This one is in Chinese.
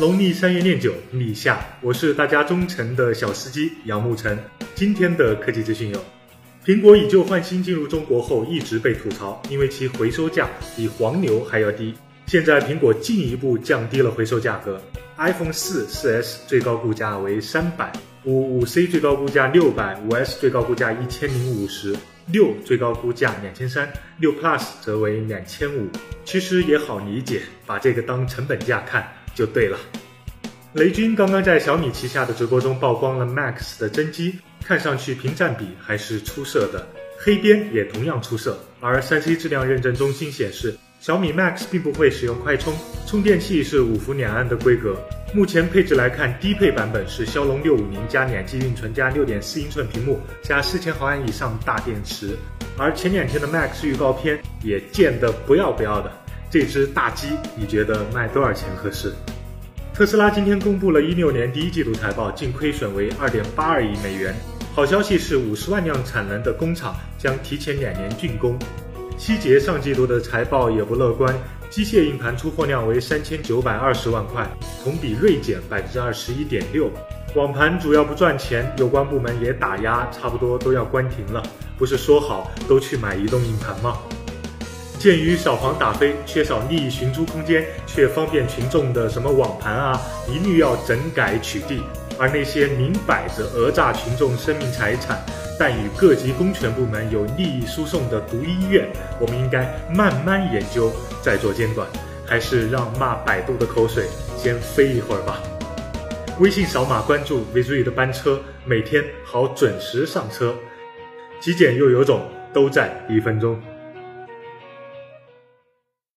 农历三月廿九，立夏，我是大家忠诚的小司机杨沐晨。今天的科技资讯有：苹果以旧换新进入中国后，一直被吐槽，因为其回收价比黄牛还要低。现在苹果进一步降低了回收价格，iPhone 四、四 S 最高估价为三百，五、五 C 最高估价六百，五 S 最高估价一千零五十。六最高估价两千三，六 Plus 则为两千五。其实也好理解，把这个当成本价看就对了。雷军刚刚在小米旗下的直播中曝光了 Max 的真机，看上去屏占比还是出色的，黑边也同样出色。而三 C 质量认证中心显示。小米 Max 并不会使用快充，充电器是五伏两安的规格。目前配置来看，低配版本是骁龙六五零加两 G 运存加六点四英寸屏幕加四千毫安以上大电池。而前两天的 Max 预告片也贱得不要不要的，这只大鸡你觉得卖多少钱合适？特斯拉今天公布了一六年第一季度财报，净亏损为二点八二亿美元。好消息是，五十万辆产能的工厂将提前两年竣工。希捷上季度的财报也不乐观，机械硬盘出货量为三千九百二十万块，同比锐减百分之二十一点六。网盘主要不赚钱，有关部门也打压，差不多都要关停了。不是说好都去买移动硬盘吗？鉴于小黄打非，缺少利益寻租空间，却方便群众的什么网盘啊，一律要整改取缔。而那些明摆着讹诈群众生命财产。但与各级公权部门有利益输送的独医院，我们应该慢慢研究，再做监管，还是让骂百度的口水先飞一会儿吧。微信扫码关注 v i z u 的班车，每天好准时上车。极简又有种，都在一分钟。